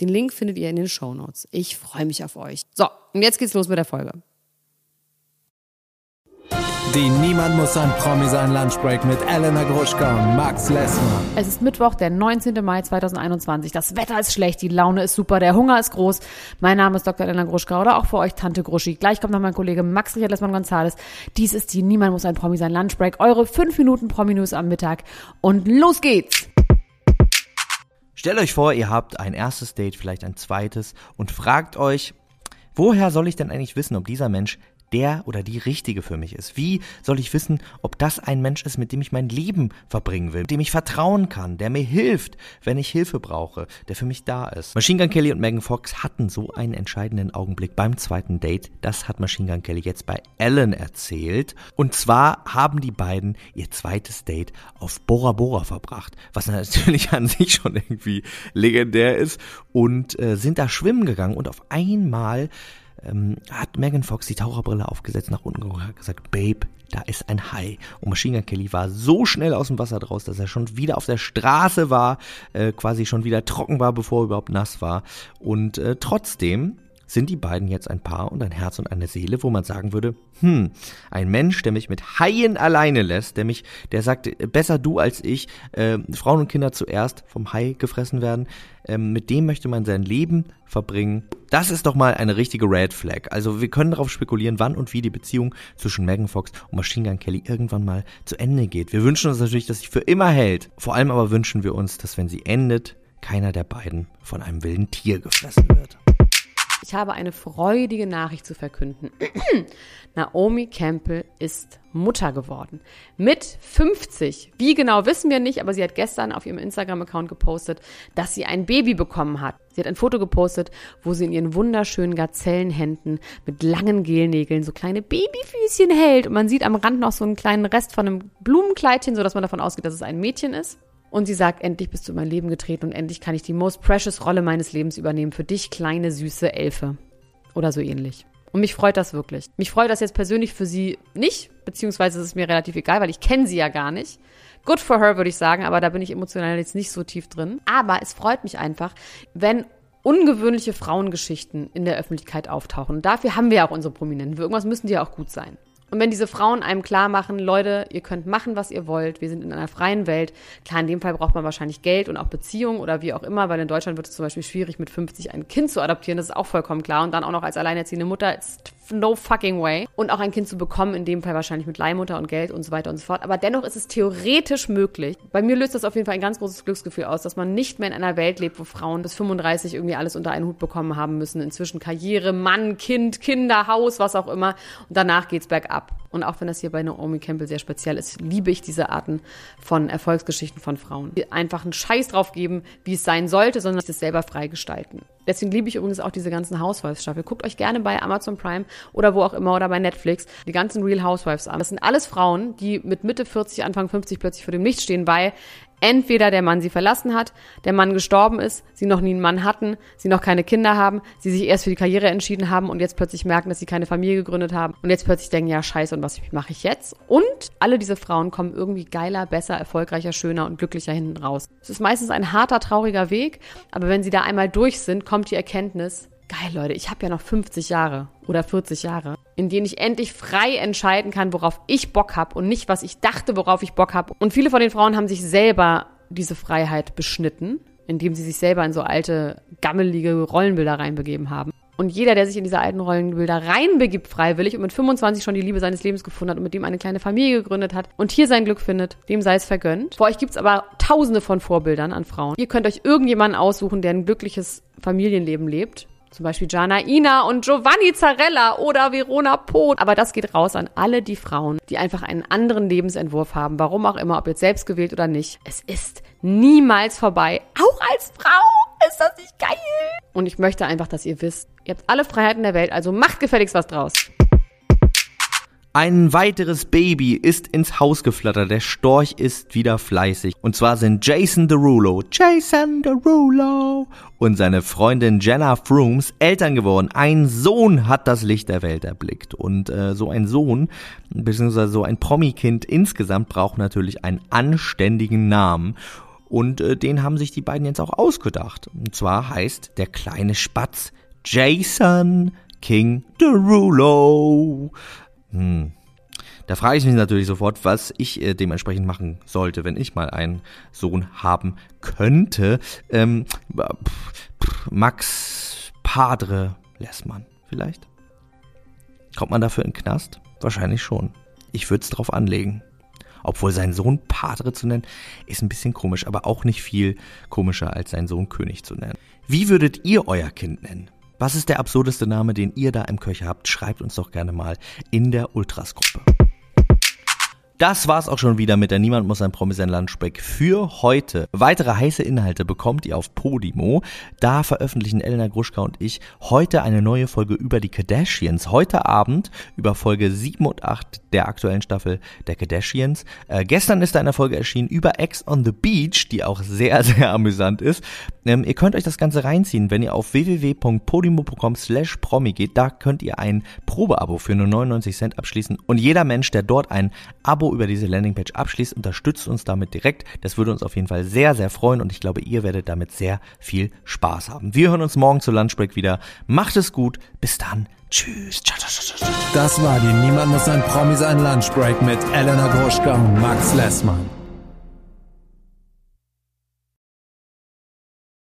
Den Link findet ihr in den Show Notes. Ich freue mich auf euch. So, und jetzt geht's los mit der Folge. Die Niemand muss ein Promi sein Lunchbreak mit Elena Gruschka und Max Lessmann. Es ist Mittwoch, der 19. Mai 2021. Das Wetter ist schlecht, die Laune ist super, der Hunger ist groß. Mein Name ist Dr. Elena Gruschka oder auch für euch Tante Gruschi. Gleich kommt noch mein Kollege Max Richard Lessmann Gonzales. Dies ist die Niemand muss ein Promi sein Lunchbreak. Eure 5 Minuten Promi-News am Mittag. Und los geht's! Stellt euch vor, ihr habt ein erstes Date, vielleicht ein zweites und fragt euch, woher soll ich denn eigentlich wissen, ob dieser Mensch der oder die richtige für mich ist? Wie soll ich wissen, ob das ein Mensch ist, mit dem ich mein Leben verbringen will, dem ich vertrauen kann, der mir hilft, wenn ich Hilfe brauche, der für mich da ist? Machine Gun Kelly und Megan Fox hatten so einen entscheidenden Augenblick beim zweiten Date. Das hat Machine Gun Kelly jetzt bei Ellen erzählt. Und zwar haben die beiden ihr zweites Date auf Bora Bora verbracht, was natürlich an sich schon irgendwie legendär ist und äh, sind da schwimmen gegangen und auf einmal ähm, hat Megan Fox die Taucherbrille aufgesetzt, nach unten geguckt, hat gesagt, Babe, da ist ein Hai. Und Machine Gun Kelly war so schnell aus dem Wasser draus, dass er schon wieder auf der Straße war, äh, quasi schon wieder trocken war, bevor er überhaupt nass war. Und äh, trotzdem sind die beiden jetzt ein Paar und ein Herz und eine Seele, wo man sagen würde, hm, ein Mensch, der mich mit Haien alleine lässt, der mich, der sagt, besser du als ich, äh, Frauen und Kinder zuerst vom Hai gefressen werden, äh, mit dem möchte man sein Leben verbringen. Das ist doch mal eine richtige Red Flag. Also wir können darauf spekulieren, wann und wie die Beziehung zwischen Megan Fox und Machine Gun Kelly irgendwann mal zu Ende geht. Wir wünschen uns natürlich, dass sie für immer hält. Vor allem aber wünschen wir uns, dass wenn sie endet, keiner der beiden von einem wilden Tier gefressen wird. Ich habe eine freudige Nachricht zu verkünden. Naomi Campbell ist Mutter geworden. Mit 50. Wie genau wissen wir nicht, aber sie hat gestern auf ihrem Instagram-Account gepostet, dass sie ein Baby bekommen hat. Sie hat ein Foto gepostet, wo sie in ihren wunderschönen Gazellenhänden mit langen Gelnägeln so kleine Babyfüßchen hält. Und man sieht am Rand noch so einen kleinen Rest von einem Blumenkleidchen, sodass man davon ausgeht, dass es ein Mädchen ist. Und sie sagt, endlich bist du in mein Leben getreten und endlich kann ich die most precious Rolle meines Lebens übernehmen für dich, kleine, süße Elfe. Oder so ähnlich. Und mich freut das wirklich. Mich freut das jetzt persönlich für sie nicht, beziehungsweise ist es mir relativ egal, weil ich kenne sie ja gar nicht. Good for her, würde ich sagen, aber da bin ich emotional jetzt nicht so tief drin. Aber es freut mich einfach, wenn ungewöhnliche Frauengeschichten in der Öffentlichkeit auftauchen. Und dafür haben wir ja auch unsere Prominenten. Für irgendwas müssen die ja auch gut sein. Und wenn diese Frauen einem klar machen, Leute, ihr könnt machen, was ihr wollt, wir sind in einer freien Welt. Klar, in dem Fall braucht man wahrscheinlich Geld und auch Beziehungen oder wie auch immer, weil in Deutschland wird es zum Beispiel schwierig, mit 50 ein Kind zu adoptieren. Das ist auch vollkommen klar. Und dann auch noch als alleinerziehende Mutter, it's no fucking way. Und auch ein Kind zu bekommen, in dem Fall wahrscheinlich mit Leihmutter und Geld und so weiter und so fort. Aber dennoch ist es theoretisch möglich. Bei mir löst das auf jeden Fall ein ganz großes Glücksgefühl aus, dass man nicht mehr in einer Welt lebt, wo Frauen bis 35 irgendwie alles unter einen Hut bekommen haben müssen. Inzwischen Karriere, Mann, Kind, Kinder, Haus, was auch immer. Und danach geht's bergab. Und auch wenn das hier bei Naomi Campbell sehr speziell ist, liebe ich diese Arten von Erfolgsgeschichten von Frauen. Die einfach einen Scheiß drauf geben, wie es sein sollte, sondern es selber freigestalten. Deswegen liebe ich übrigens auch diese ganzen Housewives-Staffel. Guckt euch gerne bei Amazon Prime oder wo auch immer oder bei Netflix die ganzen Real Housewives an. Das sind alles Frauen, die mit Mitte 40, Anfang 50 plötzlich vor dem Licht stehen, weil entweder der Mann sie verlassen hat, der Mann gestorben ist, sie noch nie einen Mann hatten, sie noch keine Kinder haben, sie sich erst für die Karriere entschieden haben und jetzt plötzlich merken, dass sie keine Familie gegründet haben und jetzt plötzlich denken, ja scheiße, und was mache ich jetzt? Und alle diese Frauen kommen irgendwie geiler, besser, erfolgreicher, schöner und glücklicher hinten raus. Es ist meistens ein harter, trauriger Weg, aber wenn sie da einmal durch sind, kommt die Erkenntnis, geil Leute, ich habe ja noch 50 Jahre oder 40 Jahre, in denen ich endlich frei entscheiden kann, worauf ich Bock habe und nicht, was ich dachte, worauf ich Bock habe. Und viele von den Frauen haben sich selber diese Freiheit beschnitten, indem sie sich selber in so alte, gammelige Rollenbilder reinbegeben haben. Und jeder, der sich in diese alten Rollenbilder reinbegibt, freiwillig und mit 25 schon die Liebe seines Lebens gefunden hat und mit dem eine kleine Familie gegründet hat und hier sein Glück findet, dem sei es vergönnt. Vor euch gibt's aber tausende von Vorbildern an Frauen. Ihr könnt euch irgendjemanden aussuchen, der ein glückliches Familienleben lebt Zum Beispiel Gianna Ina und Giovanni Zarella oder Verona Poth. Aber das geht raus an alle die Frauen, die einfach einen anderen Lebensentwurf haben. Warum auch immer, ob jetzt selbst gewählt oder nicht. Es ist niemals vorbei. Auch als Frau ist das nicht geil. Und ich möchte einfach, dass ihr wisst, ihr habt alle Freiheiten der Welt, also macht gefälligst was draus. Ein weiteres Baby ist ins Haus geflattert. Der Storch ist wieder fleißig. Und zwar sind Jason Derulo, Jason Derulo und seine Freundin Jenna Frooms Eltern geworden. Ein Sohn hat das Licht der Welt erblickt. Und äh, so ein Sohn, beziehungsweise so ein Promi-Kind insgesamt braucht natürlich einen anständigen Namen. Und äh, den haben sich die beiden jetzt auch ausgedacht. Und zwar heißt der kleine Spatz Jason King Derulo. Hm. Da frage ich mich natürlich sofort, was ich äh, dementsprechend machen sollte, wenn ich mal einen Sohn haben könnte. Ähm, Max Padre Lessmann vielleicht? Kommt man dafür in den Knast? Wahrscheinlich schon. Ich würde es drauf anlegen. Obwohl sein Sohn Padre zu nennen, ist ein bisschen komisch, aber auch nicht viel komischer als sein Sohn König zu nennen. Wie würdet ihr euer Kind nennen? Was ist der absurdeste Name, den ihr da im Köcher habt? Schreibt uns doch gerne mal in der Ultras-Gruppe. Das war's auch schon wieder mit der Niemand muss ein Promi sein Lunchbreak für heute. Weitere heiße Inhalte bekommt ihr auf Podimo. Da veröffentlichen Elena Gruschka und ich heute eine neue Folge über die Kardashians. Heute Abend über Folge 7 und 8 der aktuellen Staffel der Kardashians. Äh, gestern ist da eine Folge erschienen über Ex on the Beach, die auch sehr, sehr amüsant ist. Ähm, ihr könnt euch das Ganze reinziehen, wenn ihr auf www.podimo.com slash promi geht. Da könnt ihr ein Probeabo für nur 99 Cent abschließen. Und jeder Mensch, der dort ein Abo über diese Landingpage abschließt, unterstützt uns damit direkt. Das würde uns auf jeden Fall sehr, sehr freuen und ich glaube, ihr werdet damit sehr viel Spaß haben. Wir hören uns morgen zur Lunchbreak wieder. Macht es gut. Bis dann. Tschüss. Das war die Niemand muss ein Promi sein Lunchbreak mit Elena Gruschka und Max Lessmann.